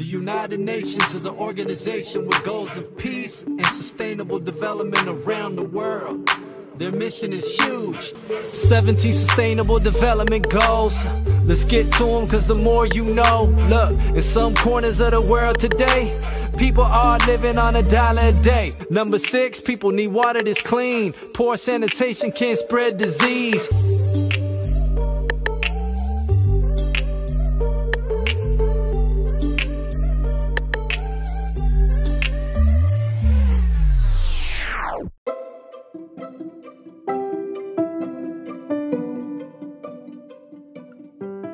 The United Nations is an organization with goals of peace and sustainable development around the world. Their mission is huge. 17 sustainable development goals. Let's get to them, cause the more you know. Look, in some corners of the world today, people are living on a dollar a day. Number six, people need water that's clean. Poor sanitation can spread disease.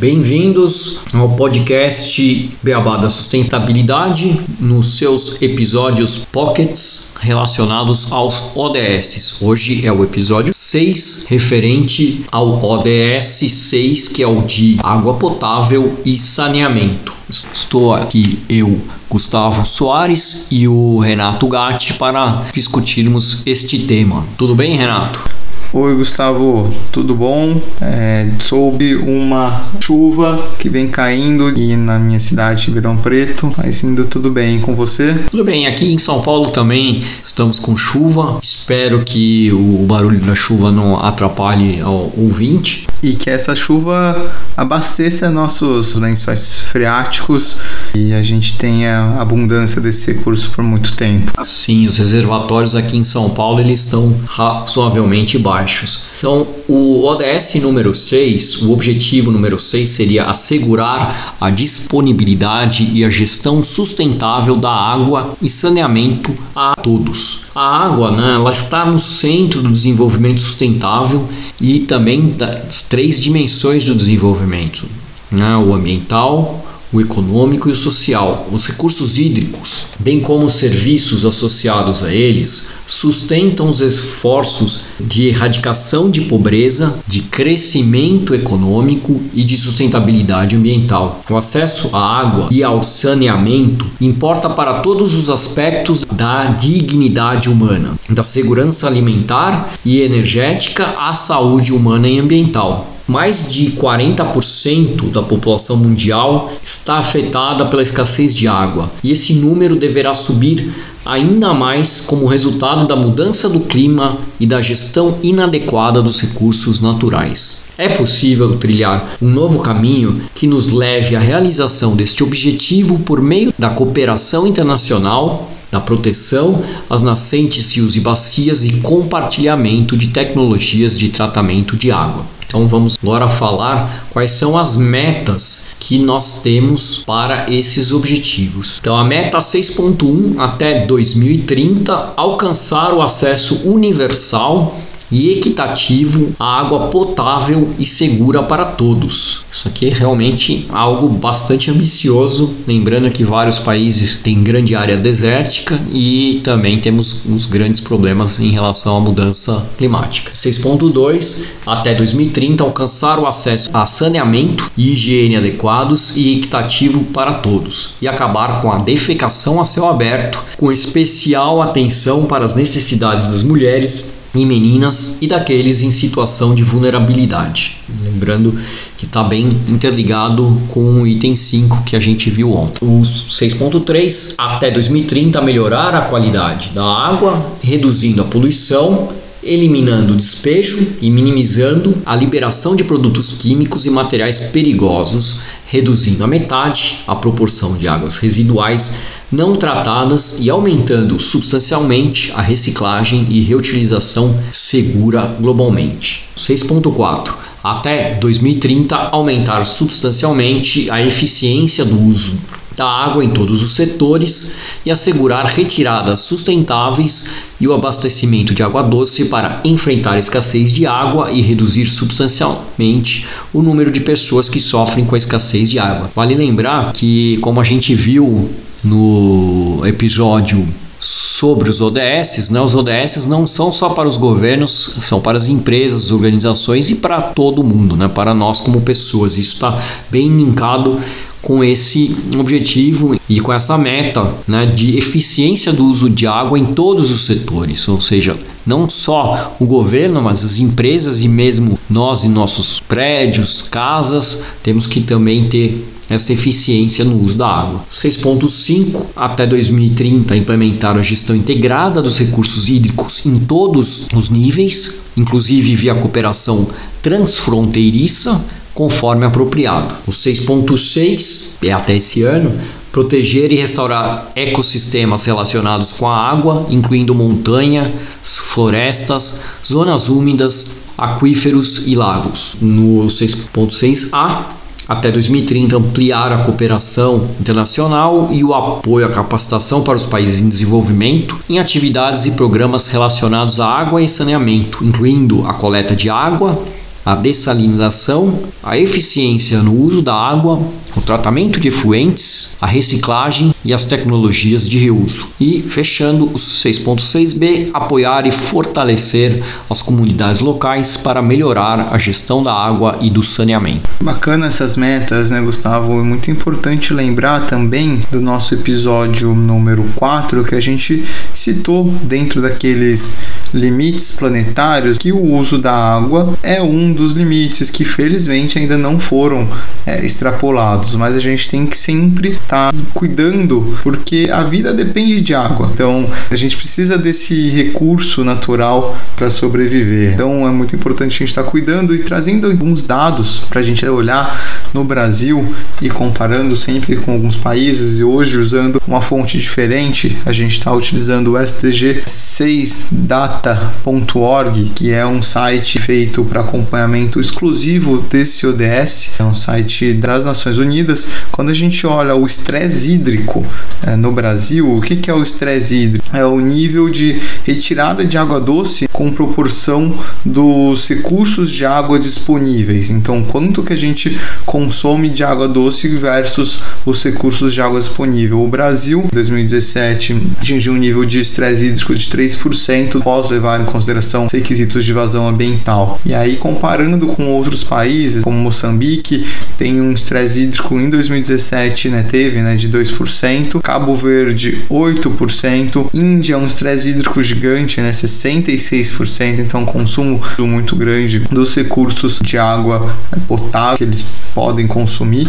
Bem-vindos ao podcast Beabá da Sustentabilidade, nos seus episódios pockets relacionados aos ODS. Hoje é o episódio 6, referente ao ODS 6, que é o de água potável e saneamento. Estou aqui eu, Gustavo Soares e o Renato Gatti para discutirmos este tema. Tudo bem, Renato? Oi Gustavo, tudo bom? É, soube uma chuva que vem caindo aqui na minha cidade, Ribeirão Preto, mas indo tudo bem com você? Tudo bem, aqui em São Paulo também estamos com chuva. Espero que o barulho da chuva não atrapalhe ao ouvinte. E que essa chuva abasteça nossos lençóis freáticos e a gente tenha abundância desse recurso por muito tempo. Sim, os reservatórios aqui em São Paulo eles estão razoavelmente baixos. Então, o ODS número 6, o objetivo número 6 seria assegurar a disponibilidade e a gestão sustentável da água e saneamento a todos. A água, né, ela está no centro do desenvolvimento sustentável e também das três dimensões do desenvolvimento, né, o ambiental, o econômico e o social. Os recursos hídricos, bem como os serviços associados a eles, sustentam os esforços de erradicação de pobreza, de crescimento econômico e de sustentabilidade ambiental. O acesso à água e ao saneamento importa para todos os aspectos da dignidade humana, da segurança alimentar e energética à saúde humana e ambiental mais de 40% da população mundial está afetada pela escassez de água, e esse número deverá subir ainda mais como resultado da mudança do clima e da gestão inadequada dos recursos naturais. É possível trilhar um novo caminho que nos leve à realização deste objetivo por meio da cooperação internacional da proteção às nascentes, rios e bacias e compartilhamento de tecnologias de tratamento de água. Então vamos agora falar quais são as metas que nós temos para esses objetivos. Então a meta 6.1 até 2030 alcançar o acesso universal e equitativo água potável e segura para todos. Isso aqui é realmente algo bastante ambicioso, lembrando que vários países têm grande área desértica e também temos uns grandes problemas em relação à mudança climática. 6.2 até 2030 alcançar o acesso a saneamento e higiene adequados e equitativo para todos e acabar com a defecação a céu aberto, com especial atenção para as necessidades das mulheres e meninas e daqueles em situação de vulnerabilidade. Lembrando que está bem interligado com o item 5 que a gente viu ontem. O 6.3 até 2030 melhorar a qualidade da água, reduzindo a poluição eliminando o despejo e minimizando a liberação de produtos químicos e materiais perigosos, reduzindo a metade a proporção de águas residuais não tratadas e aumentando substancialmente a reciclagem e reutilização segura globalmente. 6.4 até 2030 aumentar substancialmente a eficiência do uso da água em todos os setores e assegurar retiradas sustentáveis e o abastecimento de água doce para enfrentar a escassez de água e reduzir substancialmente o número de pessoas que sofrem com a escassez de água. Vale lembrar que, como a gente viu no episódio sobre os ODS, né? Os ODS não são só para os governos, são para as empresas, organizações e para todo mundo, né? Para nós como pessoas. Isso está bem linkado com esse objetivo e com essa meta né, de eficiência do uso de água em todos os setores, ou seja, não só o governo, mas as empresas e mesmo nós em nossos prédios, casas, temos que também ter essa eficiência no uso da água. 6.5 até 2030 implementar a gestão integrada dos recursos hídricos em todos os níveis, inclusive via cooperação transfronteiriça, conforme apropriado. O 6.6 é até esse ano proteger e restaurar ecossistemas relacionados com a água, incluindo montanhas, florestas, zonas úmidas, aquíferos e lagos. No 6.6a, até 2030 ampliar a cooperação internacional e o apoio à capacitação para os países em desenvolvimento em atividades e programas relacionados à água e saneamento, incluindo a coleta de água, a dessalinização, a eficiência no uso da água, o tratamento de efluentes, a reciclagem e as tecnologias de reuso. E fechando os 6.6b, apoiar e fortalecer as comunidades locais para melhorar a gestão da água e do saneamento. Bacana essas metas, né, Gustavo? É muito importante lembrar também do nosso episódio número 4 que a gente citou dentro daqueles limites planetários que o uso da água é um dos limites que felizmente ainda não foram é, extrapolados, mas a gente tem que sempre estar tá cuidando porque a vida depende de água. Então a gente precisa desse recurso natural para sobreviver. Então é muito importante a gente estar tá cuidando e trazendo alguns dados para a gente olhar no Brasil e comparando sempre com alguns países e hoje usando uma fonte diferente, a gente está utilizando o STG 6 Data data.org, que é um site feito para acompanhamento exclusivo desse ODS, é um site das Nações Unidas. Quando a gente olha o estresse hídrico é, no Brasil, o que, que é o estresse hídrico? É o nível de retirada de água doce com proporção dos recursos de água disponíveis. Então, quanto que a gente consome de água doce versus os recursos de água disponível. O Brasil, em 2017, atingiu um nível de estresse hídrico de 3% pós levar em consideração requisitos de vazão ambiental. E aí, comparando com outros países, como Moçambique, tem um estresse hídrico em 2017, né, teve né, de 2%, Cabo Verde 8%, Índia um estresse hídrico gigante, né, 66%, então consumo muito grande dos recursos de água potável que eles podem consumir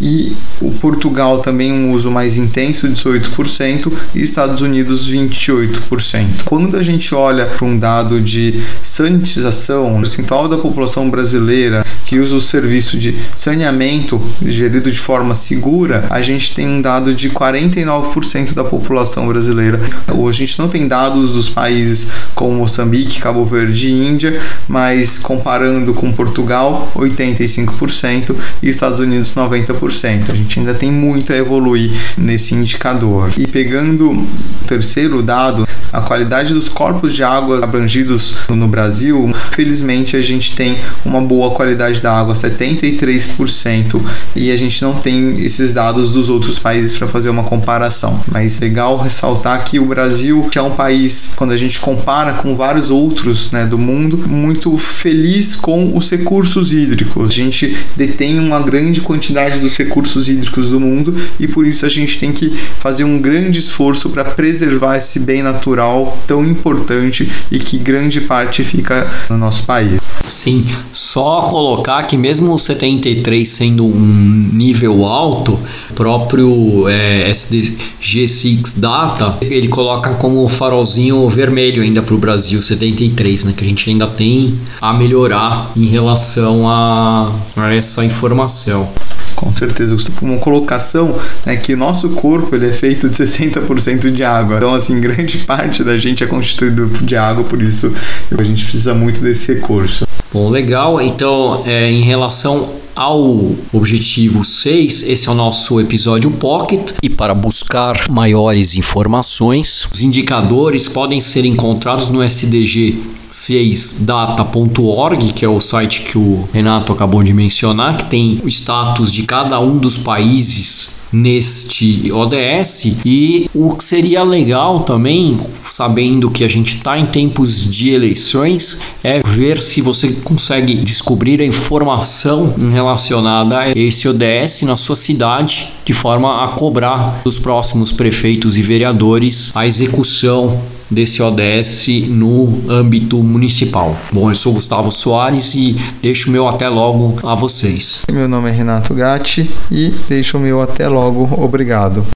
e o Portugal também um uso mais intenso, 18%, e Estados Unidos 28%. Quando a gente olha para um dado de sanitização, o percentual da população brasileira que usa o serviço de saneamento gerido de forma segura, a gente tem um dado de 49% da população brasileira. A gente não tem dados dos países como Moçambique, Cabo Verde e Índia, mas comparando com Portugal, 85% e Estados Unidos 90%. A gente ainda tem muito a evoluir nesse indicador. E pegando o terceiro dado, a qualidade dos corpos de água abrangidos no Brasil, felizmente a gente tem uma boa qualidade da água, 73%, e a gente não tem esses dados dos outros países para fazer uma comparação. Mas legal ressaltar que o Brasil, que é um país, quando a gente compara com vários outros né, do mundo, muito feliz com os recursos hídricos. A gente detém uma grande quantidade dos recursos hídricos do mundo e por isso a gente tem que fazer um grande esforço para preservar esse bem natural tão importante e que grande parte fica no nosso país. Sim, só colocar que mesmo o 73 sendo um nível alto, próprio é, SDG6 Data, ele coloca como farolzinho vermelho ainda para o Brasil 73, né, que a gente ainda tem a melhorar em relação a, a essa informação. Com certeza, uma colocação né, que nosso corpo ele é feito de 60% de água. Então, assim, grande parte da gente é constituído de água, por isso a gente precisa muito desse recurso. Bom, legal. Então, é, em relação ao objetivo 6, esse é o nosso episódio Pocket. E para buscar maiores informações, os indicadores podem ser encontrados no SDG 6data.org, que é o site que o Renato acabou de mencionar, que tem o status de cada um dos países neste ODS e o que seria legal também, sabendo que a gente está em tempos de eleições, é ver se você consegue descobrir a informação relacionada a esse ODS na sua cidade, de forma a cobrar dos próximos prefeitos e vereadores a execução desse ODS no âmbito municipal. Bom, eu sou Gustavo Soares e deixo o meu até logo a vocês. Meu nome é Renato Gatti e deixo o meu até logo. Obrigado.